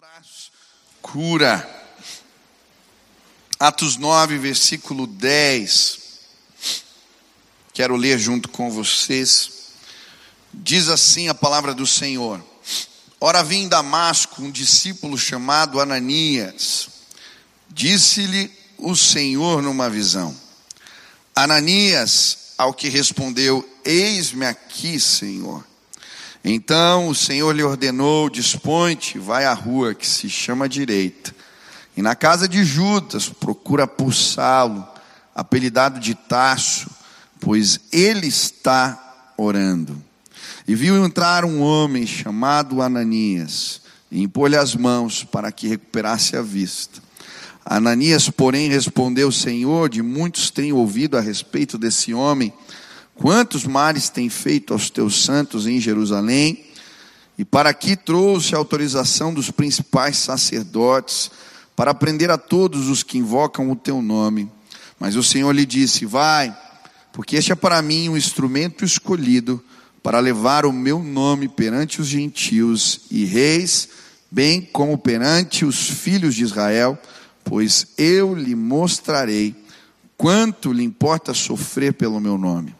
traz cura. Atos 9, versículo 10. Quero ler junto com vocês. Diz assim a palavra do Senhor: Ora, vi em Damasco um discípulo chamado Ananias. Disse-lhe o Senhor numa visão: Ananias, ao que respondeu: Eis-me aqui, Senhor. Então o Senhor lhe ordenou: Dispõe-te, vai à rua que se chama direita. E na casa de Judas procura por Saulo, apelidado de Tasso, pois ele está orando. E viu entrar um homem chamado Ananias, e impôs-lhe as mãos para que recuperasse a vista. Ananias, porém, respondeu: Senhor, de muitos tenho ouvido a respeito desse homem Quantos males tem feito aos teus santos em Jerusalém? E para aqui trouxe a autorização dos principais sacerdotes para prender a todos os que invocam o teu nome. Mas o Senhor lhe disse: Vai, porque este é para mim um instrumento escolhido para levar o meu nome perante os gentios e reis, bem como perante os filhos de Israel, pois eu lhe mostrarei quanto lhe importa sofrer pelo meu nome.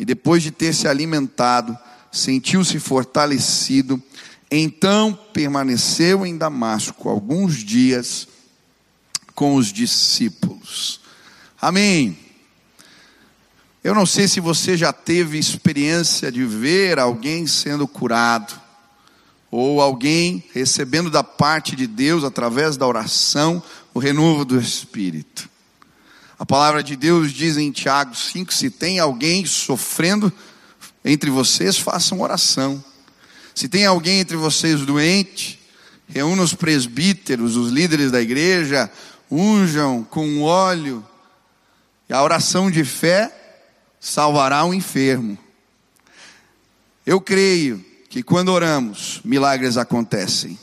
e depois de ter se alimentado, sentiu-se fortalecido. Então permaneceu em Damasco alguns dias com os discípulos. Amém. Eu não sei se você já teve experiência de ver alguém sendo curado, ou alguém recebendo da parte de Deus, através da oração, o renovo do Espírito. A palavra de Deus diz em Tiago 5: se tem alguém sofrendo entre vocês, façam oração. Se tem alguém entre vocês doente, reúna os presbíteros, os líderes da igreja, unjam com óleo, e a oração de fé salvará o enfermo. Eu creio que quando oramos, milagres acontecem.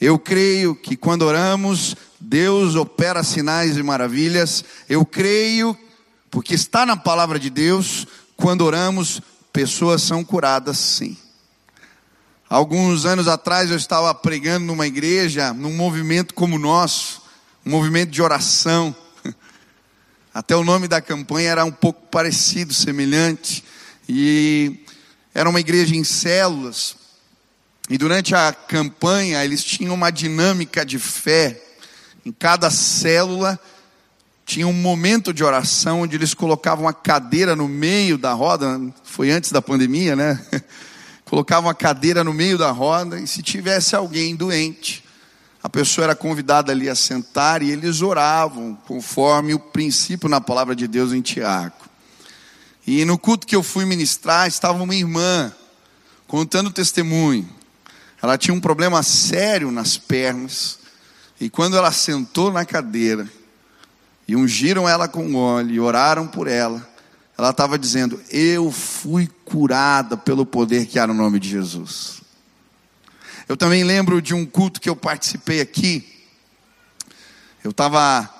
Eu creio que quando oramos, Deus opera sinais e maravilhas. Eu creio, porque está na palavra de Deus, quando oramos, pessoas são curadas sim. Alguns anos atrás eu estava pregando numa igreja, num movimento como o nosso, um movimento de oração. Até o nome da campanha era um pouco parecido, semelhante. E era uma igreja em células. E durante a campanha eles tinham uma dinâmica de fé em cada célula tinha um momento de oração onde eles colocavam a cadeira no meio da roda, foi antes da pandemia, né? Colocavam a cadeira no meio da roda e se tivesse alguém doente, a pessoa era convidada ali a sentar e eles oravam conforme o princípio na palavra de Deus em Tiago. E no culto que eu fui ministrar, estava uma irmã contando testemunho. Ela tinha um problema sério nas pernas e quando ela sentou na cadeira, e ungiram ela com óleo, e oraram por ela, ela estava dizendo: Eu fui curada pelo poder que há no nome de Jesus. Eu também lembro de um culto que eu participei aqui. Eu estava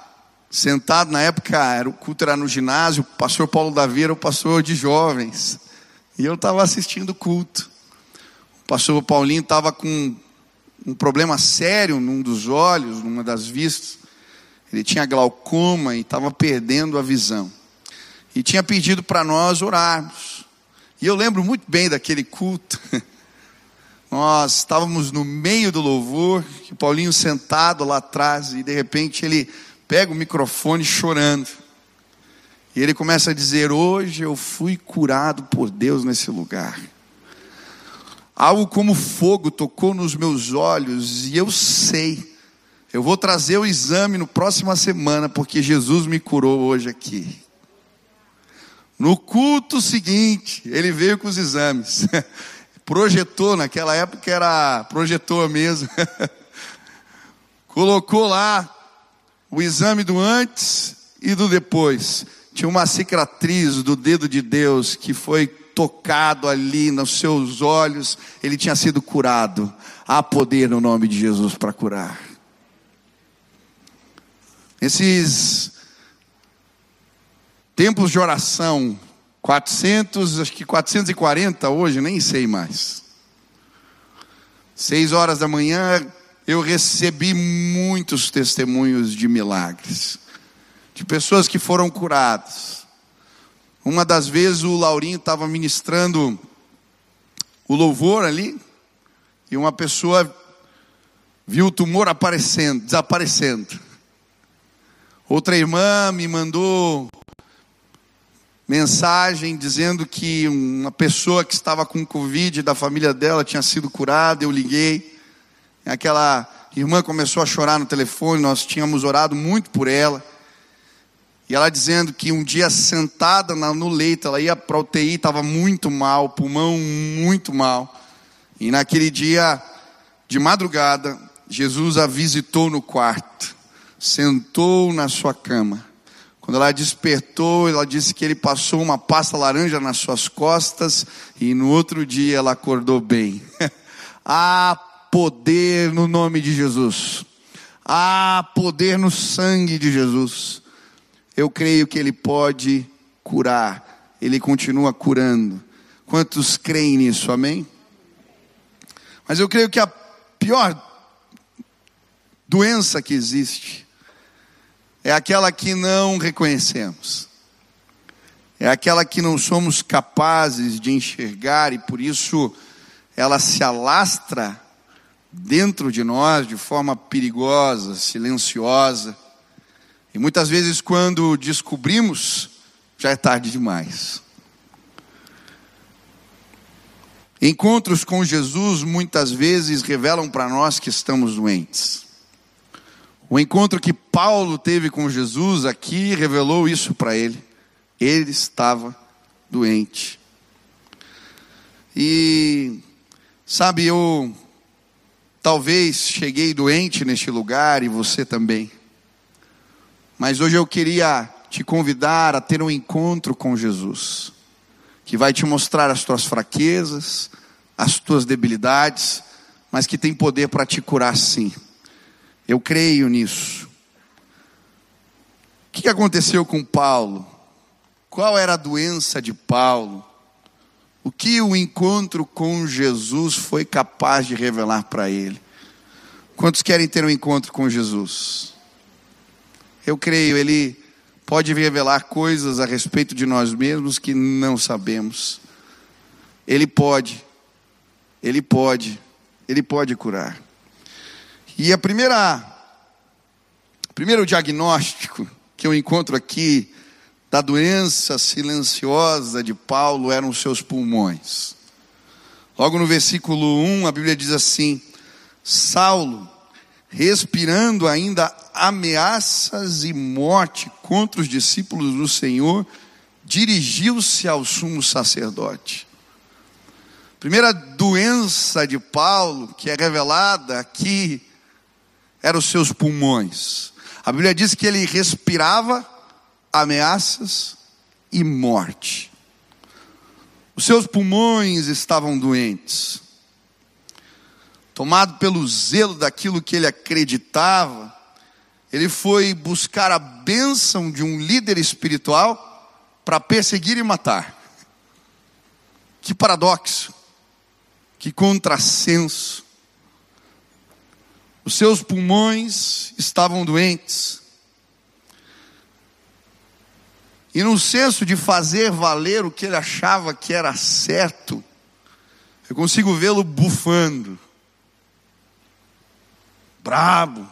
sentado na época, era, o culto era no ginásio, o pastor Paulo Davi era o pastor de jovens. E eu estava assistindo o culto. O pastor Paulinho estava com um problema sério num dos olhos, numa das vistas. Ele tinha glaucoma e estava perdendo a visão. E tinha pedido para nós orarmos. E eu lembro muito bem daquele culto. Nós estávamos no meio do louvor, o Paulinho sentado lá atrás, e de repente ele pega o microfone chorando. E ele começa a dizer: Hoje eu fui curado por Deus nesse lugar. Algo como fogo tocou nos meus olhos e eu sei. Eu vou trazer o exame no próxima semana porque Jesus me curou hoje aqui. No culto seguinte, ele veio com os exames. Projetou, naquela época era projetor mesmo. colocou lá o exame do antes e do depois. Tinha uma cicatriz do dedo de Deus que foi tocado ali nos seus olhos, ele tinha sido curado. Há poder no nome de Jesus para curar. Esses tempos de oração, 400, acho que 440 hoje, nem sei mais. Seis horas da manhã, eu recebi muitos testemunhos de milagres, de pessoas que foram curadas. Uma das vezes o Laurinho estava ministrando o louvor ali, e uma pessoa viu o tumor aparecendo, desaparecendo. Outra irmã me mandou mensagem dizendo que uma pessoa que estava com Covid da família dela tinha sido curada. Eu liguei. Aquela irmã começou a chorar no telefone. Nós tínhamos orado muito por ela. E ela dizendo que um dia sentada no leito, ela ia para a UTI, estava muito mal, pulmão muito mal. E naquele dia, de madrugada, Jesus a visitou no quarto, sentou na sua cama quando ela despertou, ela disse que ele passou uma pasta laranja nas suas costas e no outro dia ela acordou bem. Há poder no nome de Jesus. Há poder no sangue de Jesus. Eu creio que ele pode curar. Ele continua curando. Quantos creem nisso? Amém? Mas eu creio que a pior doença que existe é aquela que não reconhecemos, é aquela que não somos capazes de enxergar e por isso ela se alastra dentro de nós de forma perigosa, silenciosa. E muitas vezes, quando descobrimos, já é tarde demais. Encontros com Jesus muitas vezes revelam para nós que estamos doentes. O encontro que Paulo teve com Jesus aqui revelou isso para ele. Ele estava doente. E, sabe, eu talvez cheguei doente neste lugar e você também. Mas hoje eu queria te convidar a ter um encontro com Jesus, que vai te mostrar as tuas fraquezas, as tuas debilidades, mas que tem poder para te curar sim. Eu creio nisso. O que aconteceu com Paulo? Qual era a doença de Paulo? O que o encontro com Jesus foi capaz de revelar para ele? Quantos querem ter um encontro com Jesus? Eu creio, ele pode revelar coisas a respeito de nós mesmos que não sabemos. Ele pode, ele pode, ele pode curar. E a primeira, o primeiro diagnóstico que eu encontro aqui da doença silenciosa de Paulo eram os seus pulmões. Logo no versículo 1, a Bíblia diz assim: Saulo, respirando ainda ameaças e morte contra os discípulos do Senhor, dirigiu-se ao sumo sacerdote. Primeira doença de Paulo, que é revelada aqui eram os seus pulmões. A Bíblia diz que ele respirava ameaças e morte. Os seus pulmões estavam doentes. Tomado pelo zelo daquilo que ele acreditava, ele foi buscar a bênção de um líder espiritual para perseguir e matar. Que paradoxo, que contrassenso. Os seus pulmões estavam doentes. E no senso de fazer valer o que ele achava que era certo, eu consigo vê-lo bufando, brabo.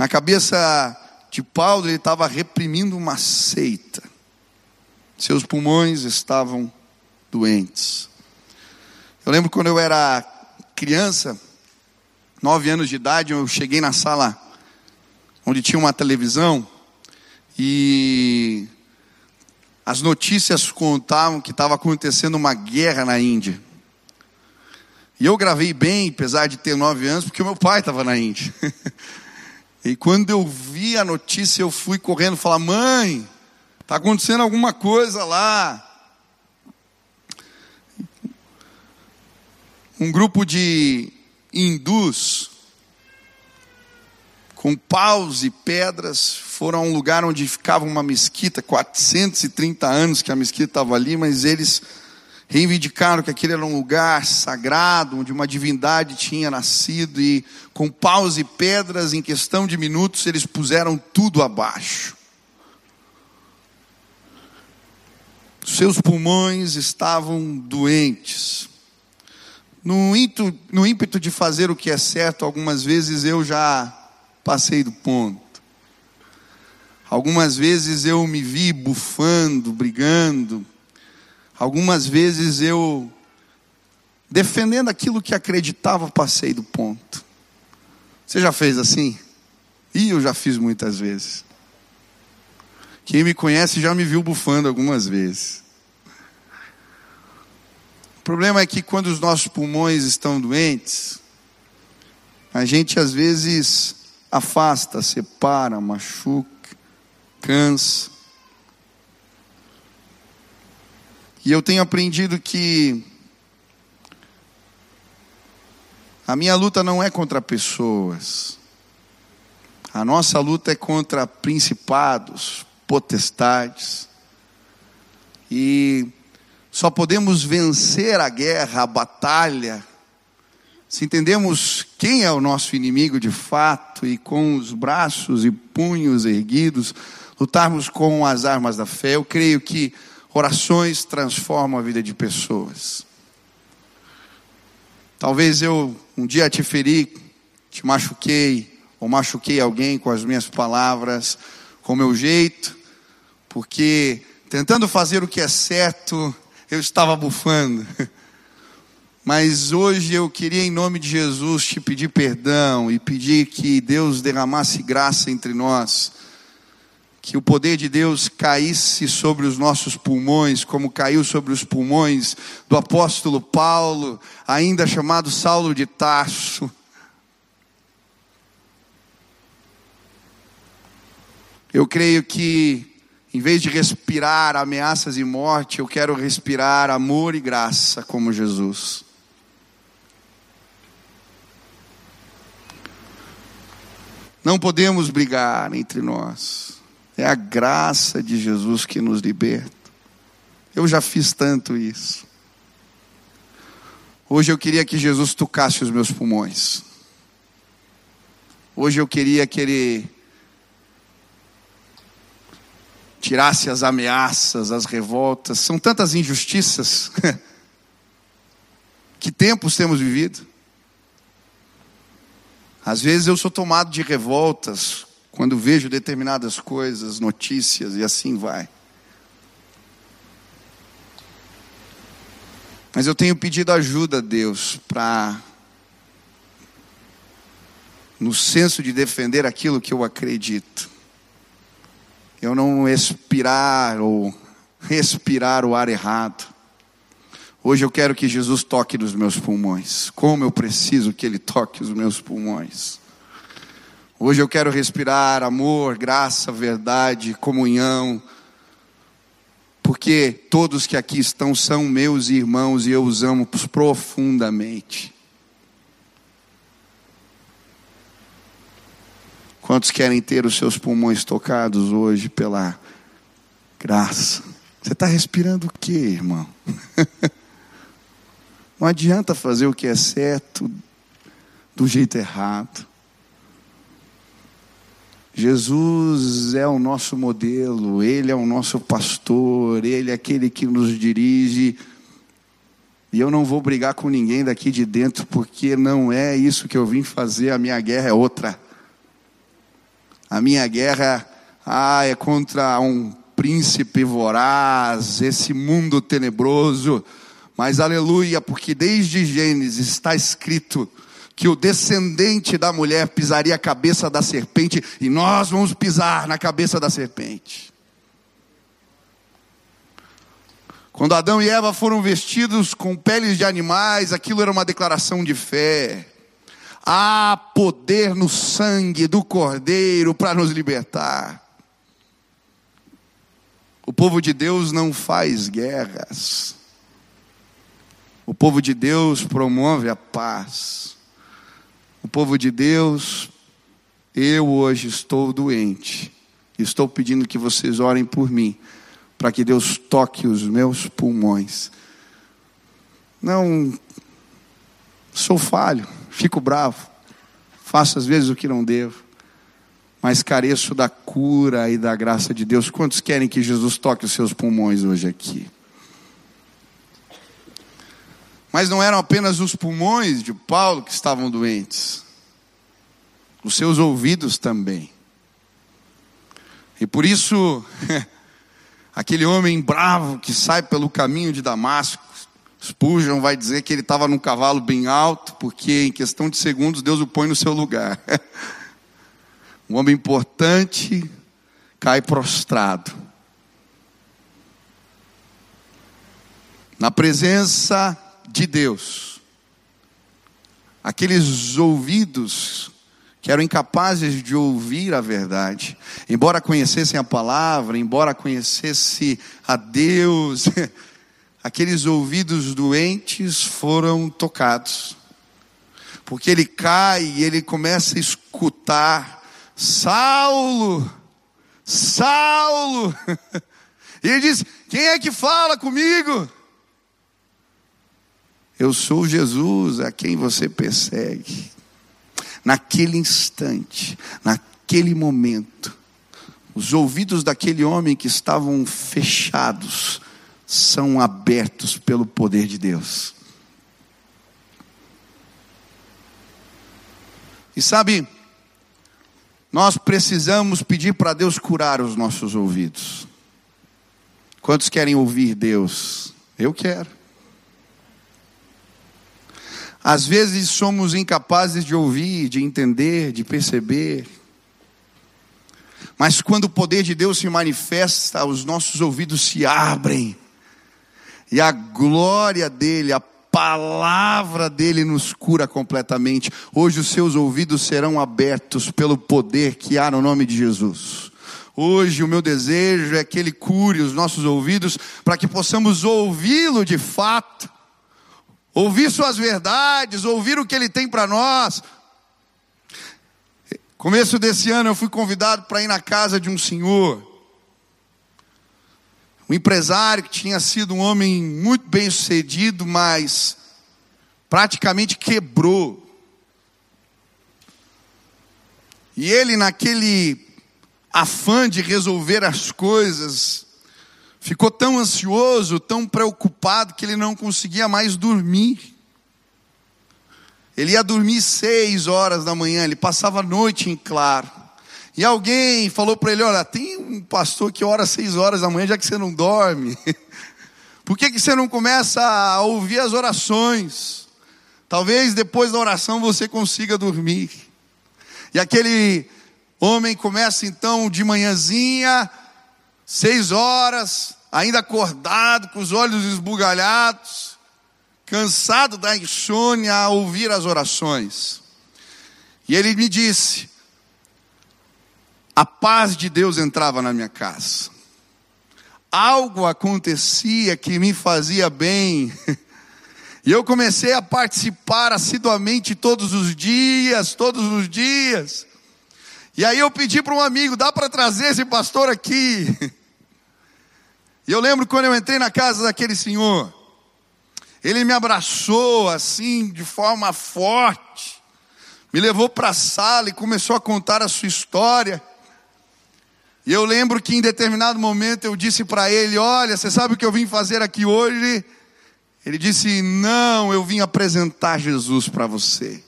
Na cabeça de Paulo, ele estava reprimindo uma seita. Seus pulmões estavam doentes. Eu lembro quando eu era criança, nove anos de idade, eu cheguei na sala onde tinha uma televisão e as notícias contavam que estava acontecendo uma guerra na Índia. E eu gravei bem, apesar de ter nove anos, porque o meu pai estava na Índia. e quando eu vi a notícia, eu fui correndo falar: mãe, está acontecendo alguma coisa lá. Um grupo de hindus com paus e pedras foram a um lugar onde ficava uma mesquita, 430 anos que a mesquita estava ali, mas eles reivindicaram que aquele era um lugar sagrado, onde uma divindade tinha nascido, e com paus e pedras, em questão de minutos, eles puseram tudo abaixo. Seus pulmões estavam doentes. No ímpeto, no ímpeto de fazer o que é certo, algumas vezes eu já passei do ponto. Algumas vezes eu me vi bufando, brigando, Algumas vezes eu, defendendo aquilo que acreditava, passei do ponto. Você já fez assim? E eu já fiz muitas vezes. Quem me conhece já me viu bufando algumas vezes. O problema é que quando os nossos pulmões estão doentes, a gente às vezes afasta, separa, machuca, cansa. E eu tenho aprendido que a minha luta não é contra pessoas. A nossa luta é contra principados, potestades. E só podemos vencer a guerra, a batalha, se entendemos quem é o nosso inimigo de fato e com os braços e punhos erguidos, lutarmos com as armas da fé. Eu creio que Orações transformam a vida de pessoas. Talvez eu um dia te feri, te machuquei, ou machuquei alguém com as minhas palavras, com o meu jeito, porque tentando fazer o que é certo, eu estava bufando. Mas hoje eu queria, em nome de Jesus, te pedir perdão e pedir que Deus derramasse graça entre nós que o poder de Deus caísse sobre os nossos pulmões, como caiu sobre os pulmões do apóstolo Paulo, ainda chamado Saulo de Tarso. Eu creio que, em vez de respirar ameaças e morte, eu quero respirar amor e graça como Jesus. Não podemos brigar entre nós. É a graça de Jesus que nos liberta. Eu já fiz tanto isso. Hoje eu queria que Jesus tocasse os meus pulmões. Hoje eu queria que Ele tirasse as ameaças, as revoltas. São tantas injustiças. que tempos temos vivido? Às vezes eu sou tomado de revoltas quando vejo determinadas coisas, notícias e assim vai. Mas eu tenho pedido ajuda a Deus para, no senso de defender aquilo que eu acredito, eu não expirar ou respirar o ar errado. Hoje eu quero que Jesus toque nos meus pulmões. Como eu preciso que Ele toque os meus pulmões. Hoje eu quero respirar amor, graça, verdade, comunhão, porque todos que aqui estão são meus irmãos e eu os amo profundamente. Quantos querem ter os seus pulmões tocados hoje pela graça? Você está respirando o que, irmão? Não adianta fazer o que é certo do jeito errado. Jesus é o nosso modelo, Ele é o nosso pastor, Ele é aquele que nos dirige. E eu não vou brigar com ninguém daqui de dentro, porque não é isso que eu vim fazer, a minha guerra é outra. A minha guerra ah, é contra um príncipe voraz, esse mundo tenebroso. Mas aleluia, porque desde Gênesis está escrito que o descendente da mulher pisaria a cabeça da serpente e nós vamos pisar na cabeça da serpente. Quando Adão e Eva foram vestidos com peles de animais, aquilo era uma declaração de fé. Há poder no sangue do Cordeiro para nos libertar. O povo de Deus não faz guerras. O povo de Deus promove a paz. O povo de Deus, eu hoje estou doente. Estou pedindo que vocês orem por mim, para que Deus toque os meus pulmões. Não sou falho, fico bravo, faço às vezes o que não devo, mas careço da cura e da graça de Deus. Quantos querem que Jesus toque os seus pulmões hoje aqui? Mas não eram apenas os pulmões de Paulo que estavam doentes, os seus ouvidos também. E por isso, aquele homem bravo que sai pelo caminho de Damasco, Spurgeon vai dizer que ele estava num cavalo bem alto, porque em questão de segundos Deus o põe no seu lugar. um homem importante cai prostrado. Na presença de Deus. Aqueles ouvidos que eram incapazes de ouvir a verdade, embora conhecessem a palavra, embora conhecesse a Deus, aqueles ouvidos doentes foram tocados. Porque ele cai e ele começa a escutar: Saulo, Saulo. E ele diz: Quem é que fala comigo? Eu sou Jesus a quem você persegue. Naquele instante, naquele momento, os ouvidos daquele homem que estavam fechados são abertos pelo poder de Deus. E sabe, nós precisamos pedir para Deus curar os nossos ouvidos. Quantos querem ouvir Deus? Eu quero. Às vezes somos incapazes de ouvir, de entender, de perceber. Mas quando o poder de Deus se manifesta, os nossos ouvidos se abrem. E a glória dele, a palavra dele nos cura completamente. Hoje os seus ouvidos serão abertos pelo poder que há no nome de Jesus. Hoje o meu desejo é que ele cure os nossos ouvidos para que possamos ouvi-lo de fato ouvir suas verdades, ouvir o que ele tem para nós. Começo desse ano eu fui convidado para ir na casa de um senhor, um empresário que tinha sido um homem muito bem sucedido, mas praticamente quebrou. E ele, naquele afã de resolver as coisas, ficou tão ansioso, tão preocupado, que ele não conseguia mais dormir. Ele ia dormir seis horas da manhã, ele passava a noite em claro. E alguém falou para ele: Olha, tem um pastor que ora seis horas da manhã, já que você não dorme. Por que, que você não começa a ouvir as orações? Talvez depois da oração você consiga dormir. E aquele homem começa então de manhãzinha seis horas, ainda acordado, com os olhos esbugalhados, cansado da insônia a ouvir as orações. E ele me disse: a paz de Deus entrava na minha casa. Algo acontecia que me fazia bem. E eu comecei a participar assiduamente todos os dias, todos os dias. E aí eu pedi para um amigo, dá para trazer esse pastor aqui? E eu lembro quando eu entrei na casa daquele senhor, ele me abraçou assim, de forma forte, me levou para a sala e começou a contar a sua história. E eu lembro que em determinado momento eu disse para ele: Olha, você sabe o que eu vim fazer aqui hoje? Ele disse: Não, eu vim apresentar Jesus para você.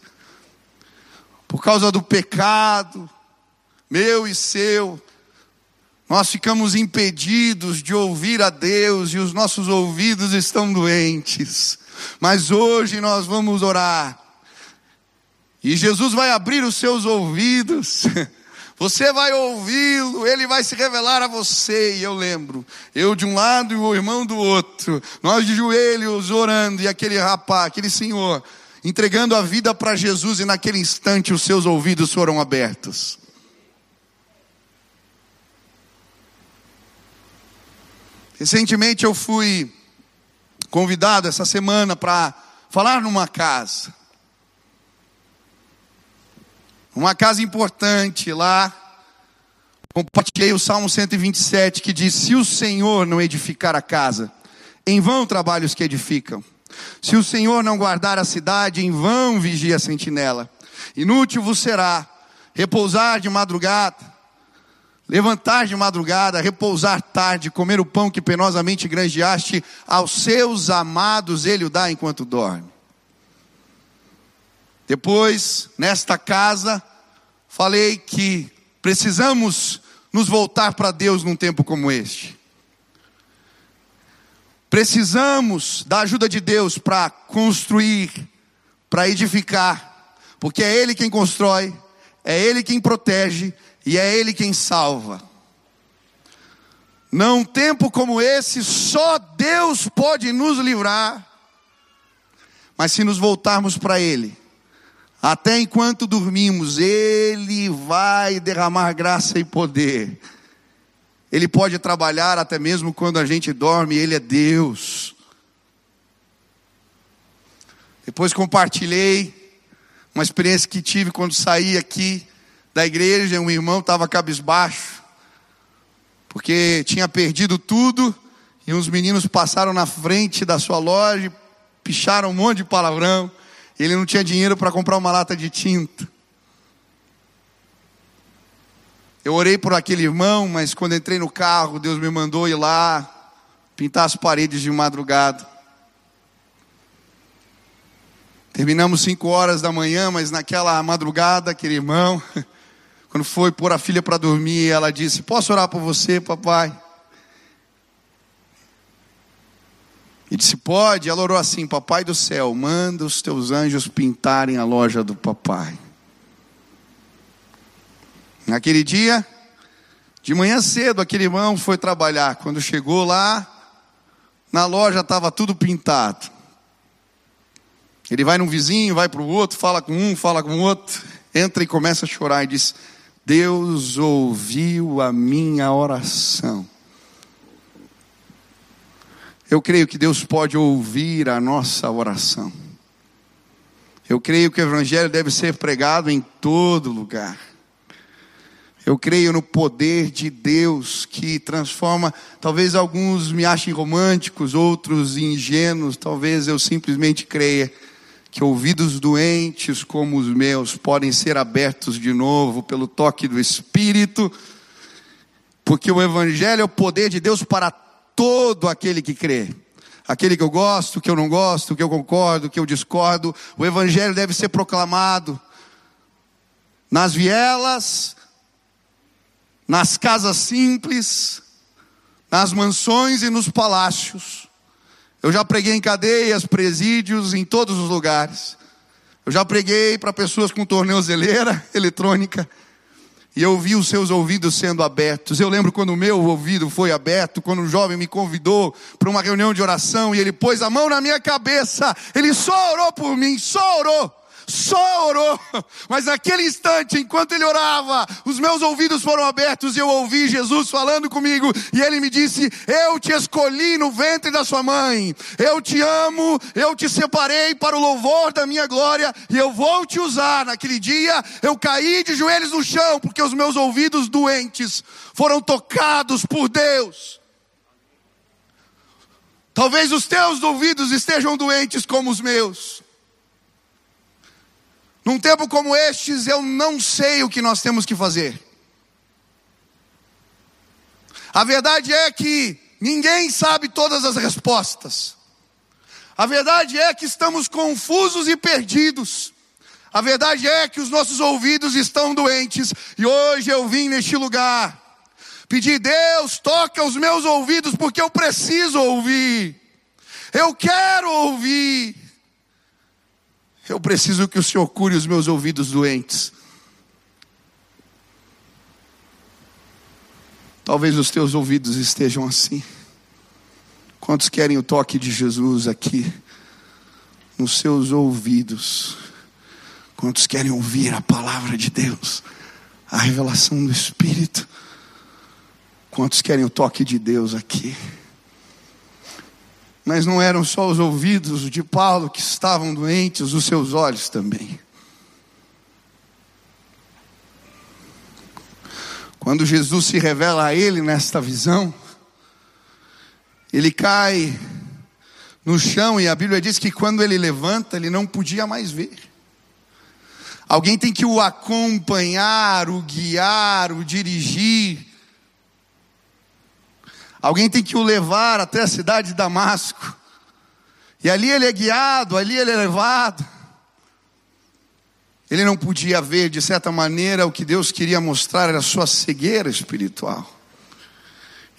Por causa do pecado, meu e seu, nós ficamos impedidos de ouvir a Deus e os nossos ouvidos estão doentes. Mas hoje nós vamos orar. E Jesus vai abrir os seus ouvidos. Você vai ouvi-lo, ele vai se revelar a você. E eu lembro, eu de um lado e o irmão do outro, nós de joelhos orando, e aquele rapaz, aquele senhor, entregando a vida para Jesus, e naquele instante os seus ouvidos foram abertos. Recentemente eu fui convidado essa semana para falar numa casa. Uma casa importante lá. Compartilhei o Salmo 127 que diz: Se o Senhor não edificar a casa, em vão trabalhos que edificam. Se o Senhor não guardar a cidade, em vão vigia a sentinela. Inútil vos será repousar de madrugada levantar de madrugada, repousar tarde, comer o pão que penosamente granjeaste, aos seus amados ele o dá enquanto dorme. Depois, nesta casa, falei que precisamos nos voltar para Deus num tempo como este. Precisamos da ajuda de Deus para construir, para edificar, porque é Ele quem constrói, é Ele quem protege, e é Ele quem salva. Num tempo como esse, só Deus pode nos livrar. Mas se nos voltarmos para Ele, até enquanto dormimos, Ele vai derramar graça e poder. Ele pode trabalhar até mesmo quando a gente dorme, Ele é Deus. Depois compartilhei uma experiência que tive quando saí aqui da igreja, um irmão estava cabisbaixo, porque tinha perdido tudo, e uns meninos passaram na frente da sua loja, picharam um monte de palavrão, ele não tinha dinheiro para comprar uma lata de tinta. Eu orei por aquele irmão, mas quando entrei no carro, Deus me mandou ir lá pintar as paredes de madrugada. Terminamos cinco horas da manhã, mas naquela madrugada, aquele irmão Quando foi pôr a filha para dormir, ela disse: Posso orar por você, papai? E disse: Pode. Ela orou assim: Papai do céu, manda os teus anjos pintarem a loja do papai. Naquele dia, de manhã cedo, aquele irmão foi trabalhar. Quando chegou lá, na loja estava tudo pintado. Ele vai num vizinho, vai para o outro, fala com um, fala com o outro, entra e começa a chorar e diz: Deus ouviu a minha oração. Eu creio que Deus pode ouvir a nossa oração. Eu creio que o Evangelho deve ser pregado em todo lugar. Eu creio no poder de Deus que transforma. Talvez alguns me achem românticos, outros ingênuos. Talvez eu simplesmente creia que ouvidos doentes como os meus podem ser abertos de novo pelo toque do Espírito, porque o Evangelho é o poder de Deus para todo aquele que crê. Aquele que eu gosto, que eu não gosto, que eu concordo, que eu discordo, o Evangelho deve ser proclamado nas vielas, nas casas simples, nas mansões e nos palácios. Eu já preguei em cadeias, presídios, em todos os lugares. Eu já preguei para pessoas com torneozeleira eletrônica. E eu vi os seus ouvidos sendo abertos. Eu lembro quando o meu ouvido foi aberto, quando um jovem me convidou para uma reunião de oração e ele pôs a mão na minha cabeça. Ele só orou por mim, só orou só orou, mas naquele instante, enquanto ele orava, os meus ouvidos foram abertos e eu ouvi Jesus falando comigo, e ele me disse: Eu te escolhi no ventre da sua mãe, eu te amo, eu te separei para o louvor da minha glória, e eu vou te usar. Naquele dia, eu caí de joelhos no chão, porque os meus ouvidos doentes foram tocados por Deus. Talvez os teus ouvidos estejam doentes como os meus. Num tempo como estes, eu não sei o que nós temos que fazer. A verdade é que ninguém sabe todas as respostas. A verdade é que estamos confusos e perdidos. A verdade é que os nossos ouvidos estão doentes. E hoje eu vim neste lugar pedir, Deus, toca os meus ouvidos, porque eu preciso ouvir. Eu quero ouvir. Eu preciso que o Senhor cure os meus ouvidos doentes. Talvez os teus ouvidos estejam assim. Quantos querem o toque de Jesus aqui? Nos seus ouvidos. Quantos querem ouvir a palavra de Deus? A revelação do Espírito. Quantos querem o toque de Deus aqui? Mas não eram só os ouvidos de Paulo que estavam doentes, os seus olhos também. Quando Jesus se revela a ele nesta visão, ele cai no chão e a Bíblia diz que quando ele levanta, ele não podia mais ver. Alguém tem que o acompanhar, o guiar, o dirigir. Alguém tem que o levar até a cidade de Damasco. E ali ele é guiado, ali ele é levado. Ele não podia ver, de certa maneira, o que Deus queria mostrar era a sua cegueira espiritual.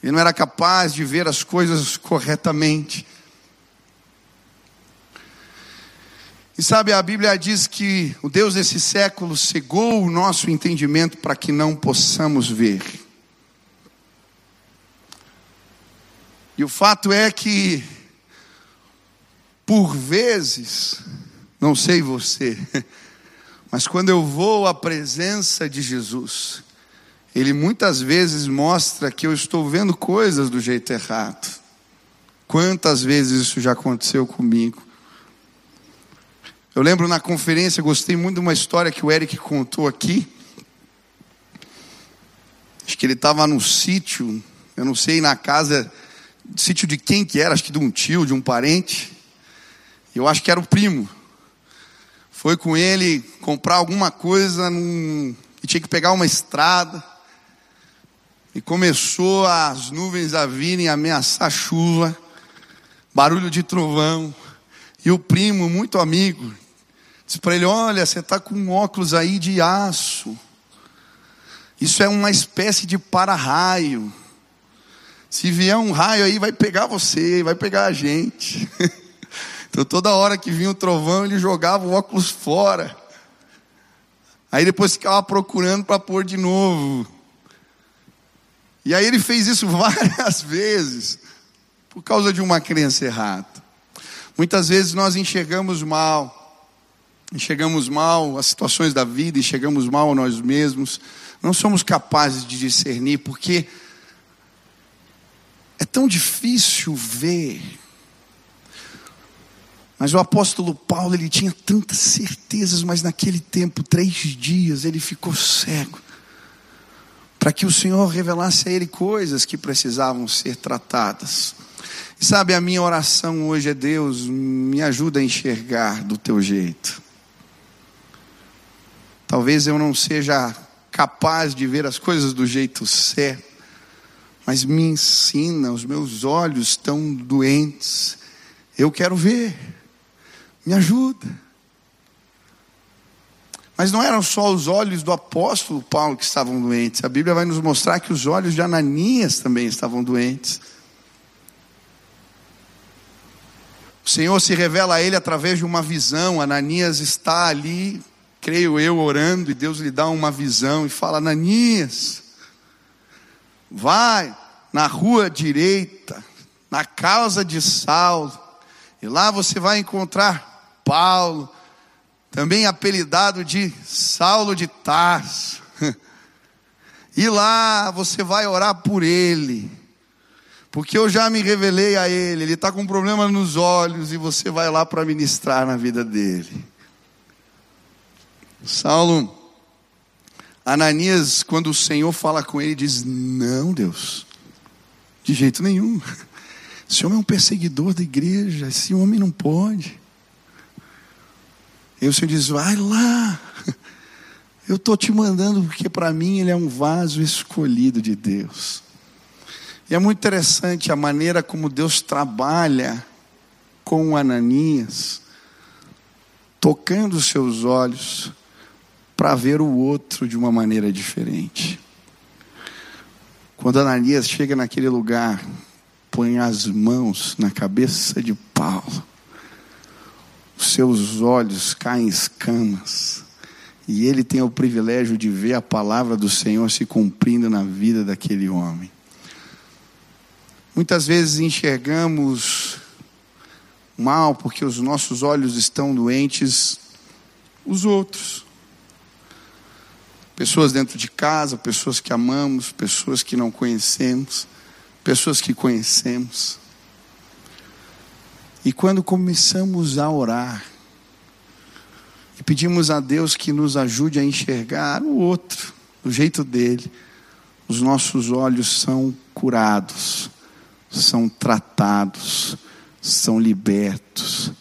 Ele não era capaz de ver as coisas corretamente. E sabe, a Bíblia diz que o Deus desse século cegou o nosso entendimento para que não possamos ver. E o fato é que, por vezes, não sei você, Mas quando eu vou à presença de Jesus, Ele muitas vezes mostra que eu estou vendo coisas do jeito errado. Quantas vezes isso já aconteceu comigo? Eu lembro na conferência, gostei muito de uma história que o Eric contou aqui. Acho que ele estava num sítio, eu não sei, na casa, sítio de quem que era, acho que de um tio, de um parente. Eu acho que era o primo foi com ele comprar alguma coisa num, e tinha que pegar uma estrada. E começou as nuvens a virem ameaçar chuva, barulho de trovão. E o primo, muito amigo, disse para ele: Olha, você está com óculos aí de aço. Isso é uma espécie de para-raio. Se vier um raio aí, vai pegar você, vai pegar a gente. Então toda hora que vinha o trovão, ele jogava o óculos fora. Aí depois ficava procurando para pôr de novo. E aí ele fez isso várias vezes, por causa de uma crença errada. Muitas vezes nós enxergamos mal, enxergamos mal as situações da vida, enxergamos mal a nós mesmos, não somos capazes de discernir, porque é tão difícil ver mas o apóstolo Paulo, ele tinha tantas certezas, mas naquele tempo, três dias, ele ficou cego. Para que o Senhor revelasse a ele coisas que precisavam ser tratadas. E sabe, a minha oração hoje é: Deus, me ajuda a enxergar do teu jeito. Talvez eu não seja capaz de ver as coisas do jeito certo, mas me ensina, os meus olhos estão doentes, eu quero ver. Me ajuda. Mas não eram só os olhos do apóstolo Paulo que estavam doentes. A Bíblia vai nos mostrar que os olhos de Ananias também estavam doentes. O Senhor se revela a ele através de uma visão. Ananias está ali, creio eu, orando, e Deus lhe dá uma visão e fala: Ananias, vai na rua direita, na casa de Saulo, e lá você vai encontrar Paulo, também apelidado de Saulo de Tarso. E lá você vai orar por ele, porque eu já me revelei a ele. Ele está com um problema nos olhos e você vai lá para ministrar na vida dele. Saulo, Ananias, quando o Senhor fala com ele, diz: Não, Deus, de jeito nenhum. Esse homem é um perseguidor da igreja, esse homem não pode. E o Senhor diz: vai lá. Eu estou te mandando porque para mim ele é um vaso escolhido de Deus. E é muito interessante a maneira como Deus trabalha com Ananias, tocando os seus olhos para ver o outro de uma maneira diferente. Quando Ananias chega naquele lugar, põe as mãos na cabeça de Paulo seus olhos caem escamas, e ele tem o privilégio de ver a palavra do Senhor se cumprindo na vida daquele homem. Muitas vezes enxergamos mal porque os nossos olhos estão doentes, os outros. Pessoas dentro de casa, pessoas que amamos, pessoas que não conhecemos, pessoas que conhecemos. E quando começamos a orar, e pedimos a Deus que nos ajude a enxergar o outro, do jeito dele, os nossos olhos são curados, são tratados, são libertos,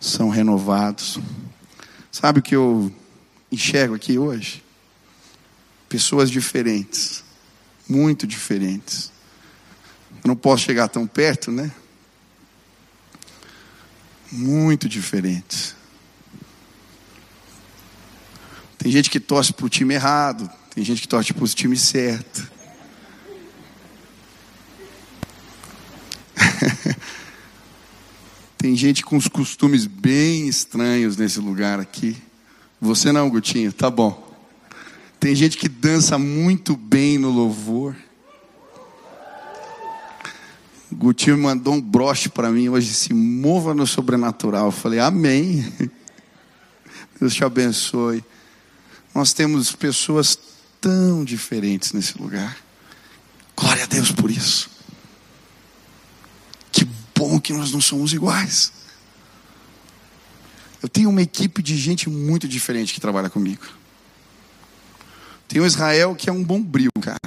são renovados. Sabe o que eu enxergo aqui hoje? Pessoas diferentes, muito diferentes. Eu não posso chegar tão perto, né? Muito diferentes. Tem gente que torce para o time errado, tem gente que torce para o time certo. Tem gente com os costumes bem estranhos nesse lugar aqui. Você não, Gutinho, tá bom. Tem gente que dança muito bem no louvor. Gutinho mandou um broche para mim hoje, se mova no sobrenatural. Eu falei, amém. Deus te abençoe. Nós temos pessoas tão diferentes nesse lugar. Glória a Deus por isso. Que bom que nós não somos iguais. Eu tenho uma equipe de gente muito diferente que trabalha comigo. Tem o Israel que é um bom brilho, cara.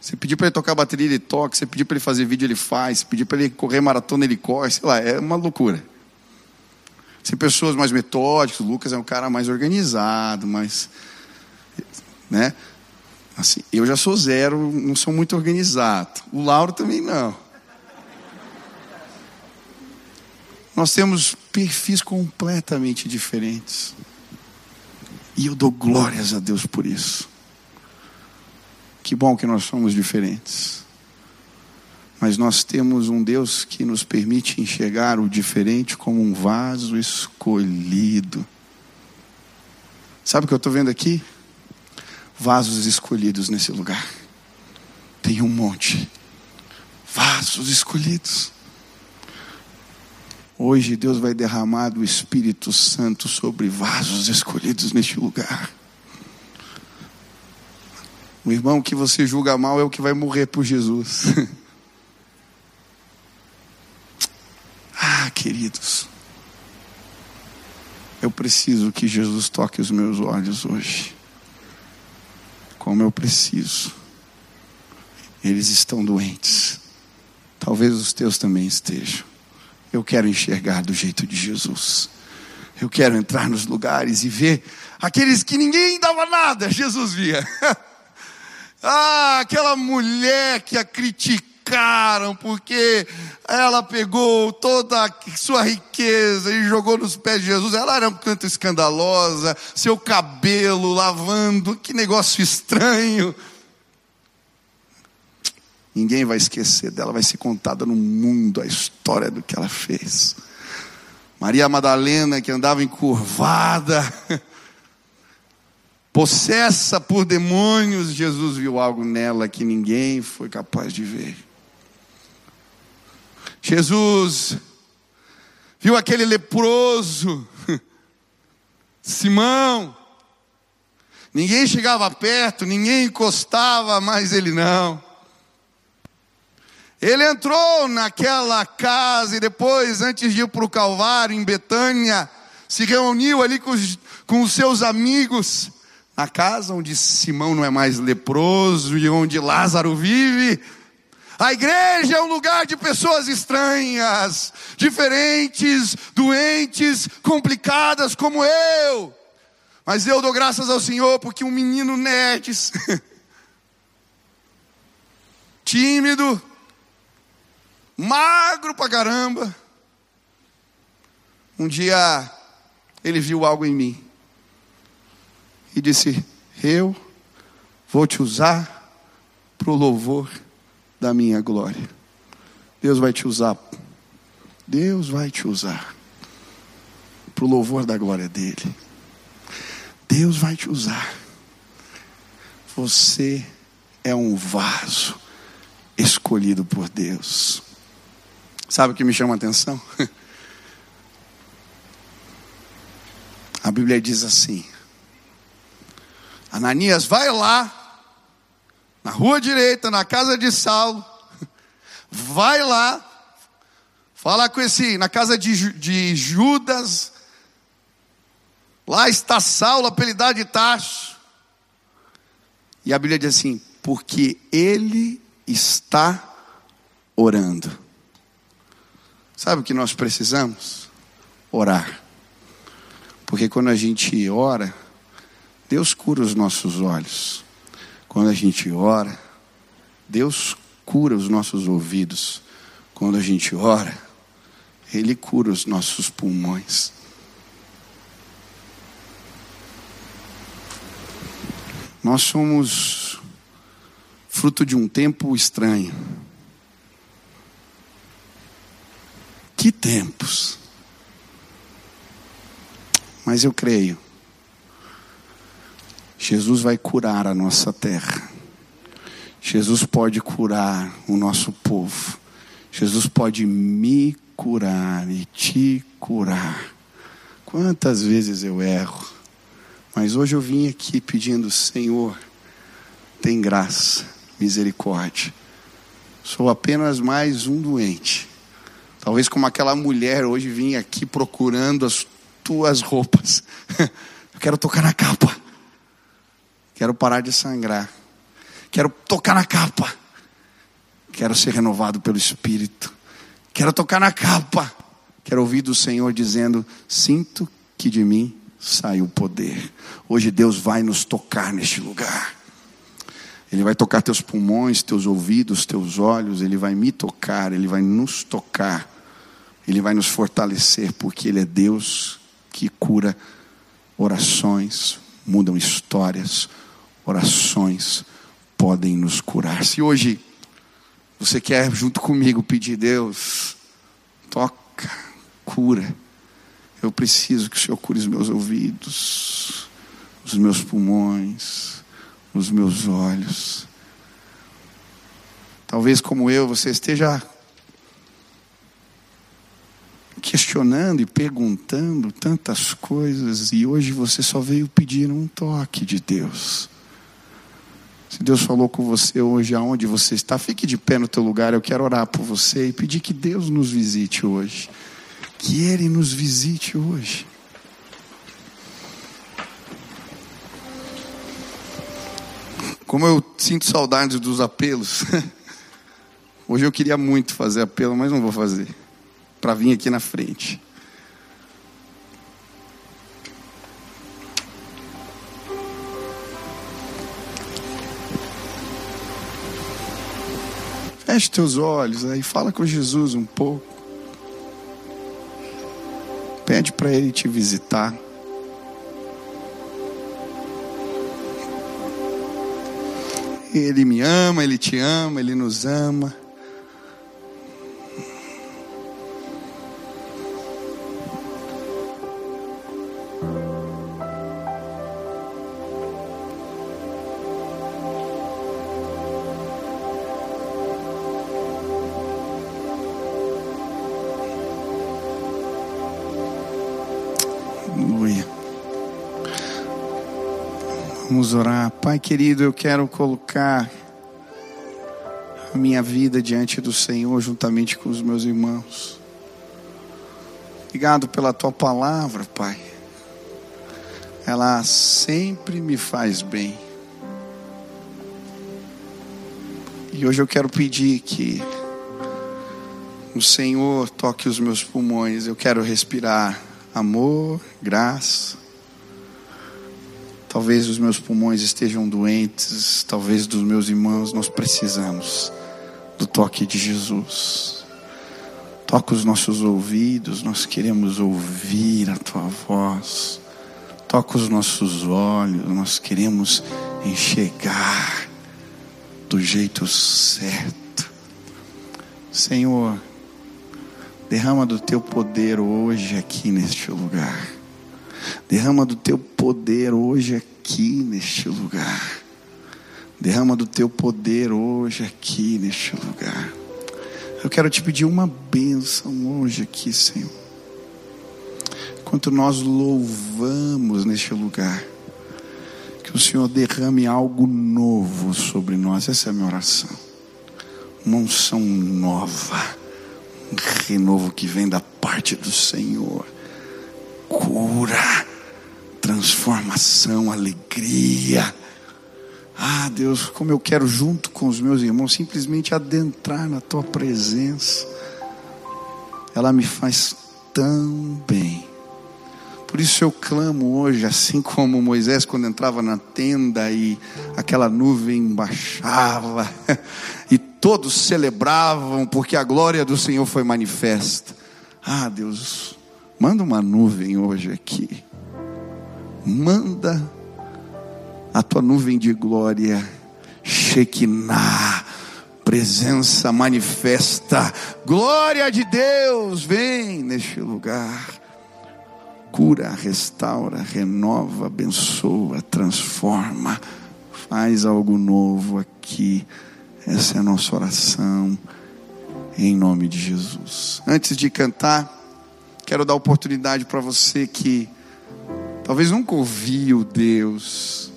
Você pedir para ele tocar bateria, ele toca. Você pedir para ele fazer vídeo, ele faz. Você pedir para ele correr maratona, ele corre. Sei lá, é uma loucura. Tem pessoas mais metódicas. O Lucas é um cara mais organizado, mais. Né? Assim, eu já sou zero, não sou muito organizado. O Lauro também não. Nós temos perfis completamente diferentes. E eu dou glórias a Deus por isso. Que bom que nós somos diferentes. Mas nós temos um Deus que nos permite enxergar o diferente como um vaso escolhido. Sabe o que eu estou vendo aqui? Vasos escolhidos nesse lugar. Tem um monte. Vasos escolhidos. Hoje Deus vai derramar do Espírito Santo sobre vasos escolhidos neste lugar. O irmão que você julga mal é o que vai morrer por Jesus. ah, queridos, eu preciso que Jesus toque os meus olhos hoje. Como eu preciso. Eles estão doentes. Talvez os teus também estejam. Eu quero enxergar do jeito de Jesus. Eu quero entrar nos lugares e ver aqueles que ninguém dava nada, Jesus via. ah, aquela mulher que a criticaram porque ela pegou toda a sua riqueza e jogou nos pés de Jesus. Ela era um canto escandalosa, seu cabelo lavando, que negócio estranho. Ninguém vai esquecer dela, vai ser contada no mundo a história do que ela fez. Maria Madalena, que andava encurvada, possessa por demônios, Jesus viu algo nela que ninguém foi capaz de ver. Jesus viu aquele leproso, Simão, ninguém chegava perto, ninguém encostava, mas ele não. Ele entrou naquela casa e depois, antes de ir para o Calvário, em Betânia, se reuniu ali com os, com os seus amigos, na casa onde Simão não é mais leproso e onde Lázaro vive. A igreja é um lugar de pessoas estranhas, diferentes, doentes, complicadas como eu. Mas eu dou graças ao Senhor porque um menino nerds, tímido, magro pra caramba. Um dia ele viu algo em mim e disse: Eu vou te usar para o louvor da minha glória. Deus vai te usar. Deus vai te usar para o louvor da glória dele. Deus vai te usar. Você é um vaso escolhido por Deus. Sabe o que me chama a atenção? A Bíblia diz assim: Ananias, vai lá, na rua direita, na casa de Saulo, vai lá, fala com esse, na casa de, de Judas, lá está Saulo, apelidado de Tacho. E a Bíblia diz assim: porque ele está orando. Sabe o que nós precisamos? Orar. Porque quando a gente ora, Deus cura os nossos olhos. Quando a gente ora, Deus cura os nossos ouvidos. Quando a gente ora, Ele cura os nossos pulmões. Nós somos fruto de um tempo estranho. Que tempos! Mas eu creio. Jesus vai curar a nossa terra. Jesus pode curar o nosso povo. Jesus pode me curar e te curar. Quantas vezes eu erro, mas hoje eu vim aqui pedindo, Senhor, tem graça, misericórdia. Sou apenas mais um doente. Talvez como aquela mulher hoje vim aqui procurando as tuas roupas. Eu quero tocar na capa. Quero parar de sangrar. Quero tocar na capa. Quero ser renovado pelo Espírito. Quero tocar na capa. Quero ouvir do Senhor dizendo: Sinto que de mim sai o poder. Hoje Deus vai nos tocar neste lugar. Ele vai tocar teus pulmões, teus ouvidos, teus olhos. Ele vai me tocar. Ele vai nos tocar. Ele vai nos fortalecer, porque Ele é Deus que cura orações, mudam histórias, orações podem nos curar. Se hoje você quer, junto comigo, pedir, Deus, toca, cura, eu preciso que o Senhor cure os meus ouvidos, os meus pulmões, os meus olhos. Talvez como eu, você esteja questionando e perguntando tantas coisas e hoje você só veio pedir um toque de Deus. Se Deus falou com você hoje aonde você está, fique de pé no teu lugar. Eu quero orar por você e pedir que Deus nos visite hoje. Que Ele nos visite hoje. Como eu sinto saudades dos apelos. Hoje eu queria muito fazer apelo, mas não vou fazer para vir aqui na frente. Feche teus olhos aí, fala com Jesus um pouco. Pede para Ele te visitar. Ele me ama, Ele te ama, Ele nos ama. Vamos orar. Pai querido, eu quero colocar a minha vida diante do Senhor juntamente com os meus irmãos. Obrigado pela tua palavra, Pai. Ela sempre me faz bem. E hoje eu quero pedir que o Senhor toque os meus pulmões. Eu quero respirar amor, graça Talvez os meus pulmões estejam doentes, talvez dos meus irmãos, nós precisamos do toque de Jesus. Toca os nossos ouvidos, nós queremos ouvir a tua voz. Toca os nossos olhos, nós queremos enxergar do jeito certo. Senhor, derrama do teu poder hoje aqui neste lugar. Derrama do teu poder hoje aqui neste lugar. Derrama do teu poder hoje aqui neste lugar. Eu quero te pedir uma bênção hoje aqui, Senhor. Enquanto nós louvamos neste lugar, que o Senhor derrame algo novo sobre nós. Essa é a minha oração. Uma unção nova, um renovo que vem da parte do Senhor. Cura, transformação, alegria. Ah, Deus, como eu quero, junto com os meus irmãos, simplesmente adentrar na tua presença. Ela me faz tão bem. Por isso eu clamo hoje, assim como Moisés, quando entrava na tenda e aquela nuvem baixava, e todos celebravam, porque a glória do Senhor foi manifesta. Ah, Deus, manda uma nuvem hoje aqui. Manda a tua nuvem de glória, Shekinah, presença manifesta, glória de Deus, vem neste lugar cura, restaura, renova, abençoa, transforma, faz algo novo aqui. Essa é a nossa oração, em nome de Jesus. Antes de cantar, quero dar oportunidade para você que talvez nunca ouviu Deus,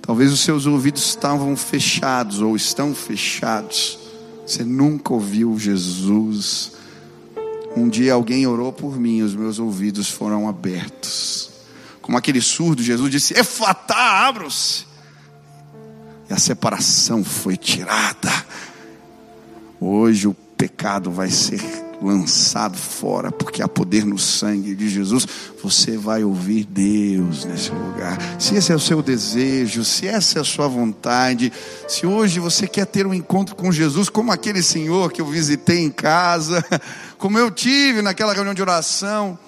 talvez os seus ouvidos estavam fechados ou estão fechados, você nunca ouviu Jesus um dia alguém orou por mim, os meus ouvidos foram abertos. Como aquele surdo, Jesus disse: Efatá, abram-se. E a separação foi tirada. Hoje o pecado vai ser lançado fora, porque há poder no sangue de Jesus, você vai ouvir Deus nesse lugar. Se esse é o seu desejo, se essa é a sua vontade, se hoje você quer ter um encontro com Jesus, como aquele senhor que eu visitei em casa, como eu tive naquela reunião de oração,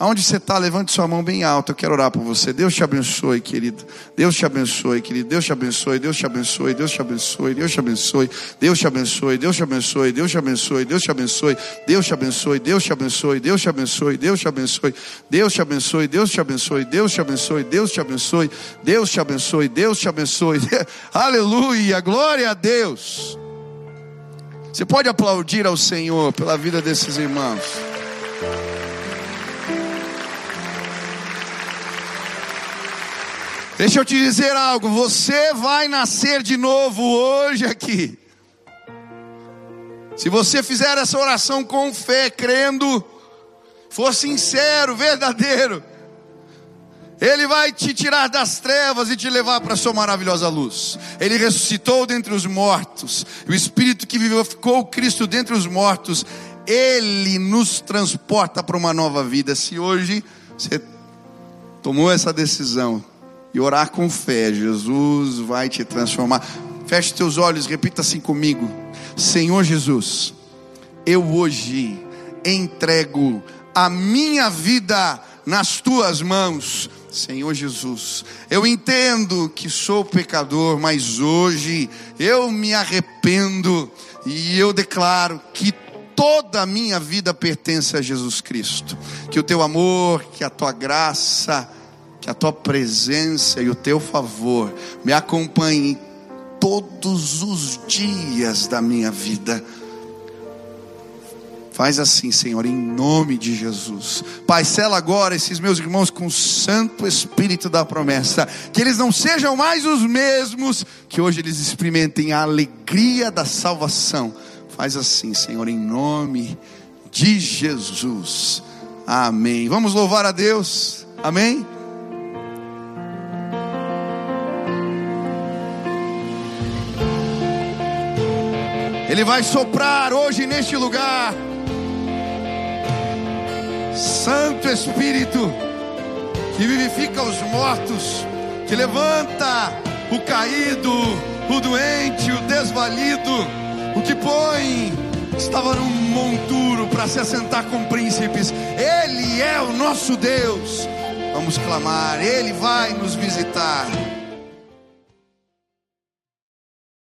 Aonde você está, levante sua mão bem alta. Eu quero orar por você. Deus te abençoe, querido. Deus te abençoe, querido. Deus te abençoe, Deus te abençoe, Deus te abençoe, Deus te abençoe, Deus te abençoe, Deus te abençoe, Deus te abençoe, Deus te abençoe, Deus te abençoe, Deus te abençoe, Deus te abençoe, Deus te abençoe, Deus te abençoe, Deus te abençoe, Deus te abençoe, Deus te abençoe, Deus te abençoe, Deus te abençoe. Aleluia, glória a Deus. Você pode aplaudir ao Senhor pela vida desses irmãos. Deixa eu te dizer algo, você vai nascer de novo hoje aqui. Se você fizer essa oração com fé, crendo, for sincero, verdadeiro, Ele vai te tirar das trevas e te levar para a sua maravilhosa luz. Ele ressuscitou dentre os mortos, o Espírito que vivificou Cristo dentre os mortos, Ele nos transporta para uma nova vida. Se hoje você tomou essa decisão, e orar com fé. Jesus vai te transformar. Feche teus olhos, repita assim comigo: Senhor Jesus, eu hoje entrego a minha vida nas tuas mãos. Senhor Jesus, eu entendo que sou pecador, mas hoje eu me arrependo e eu declaro que toda a minha vida pertence a Jesus Cristo. Que o teu amor, que a tua graça, que a tua presença e o teu favor me acompanhem todos os dias da minha vida. Faz assim, Senhor, em nome de Jesus. Pai, sela agora esses meus irmãos com o Santo Espírito da promessa. Que eles não sejam mais os mesmos, que hoje eles experimentem a alegria da salvação. Faz assim, Senhor, em nome de Jesus. Amém. Vamos louvar a Deus. Amém. Ele vai soprar hoje neste lugar. Santo Espírito, que vivifica os mortos, que levanta o caído, o doente, o desvalido, o que põe, estava num monturo para se assentar com príncipes. Ele é o nosso Deus. Vamos clamar, Ele vai nos visitar.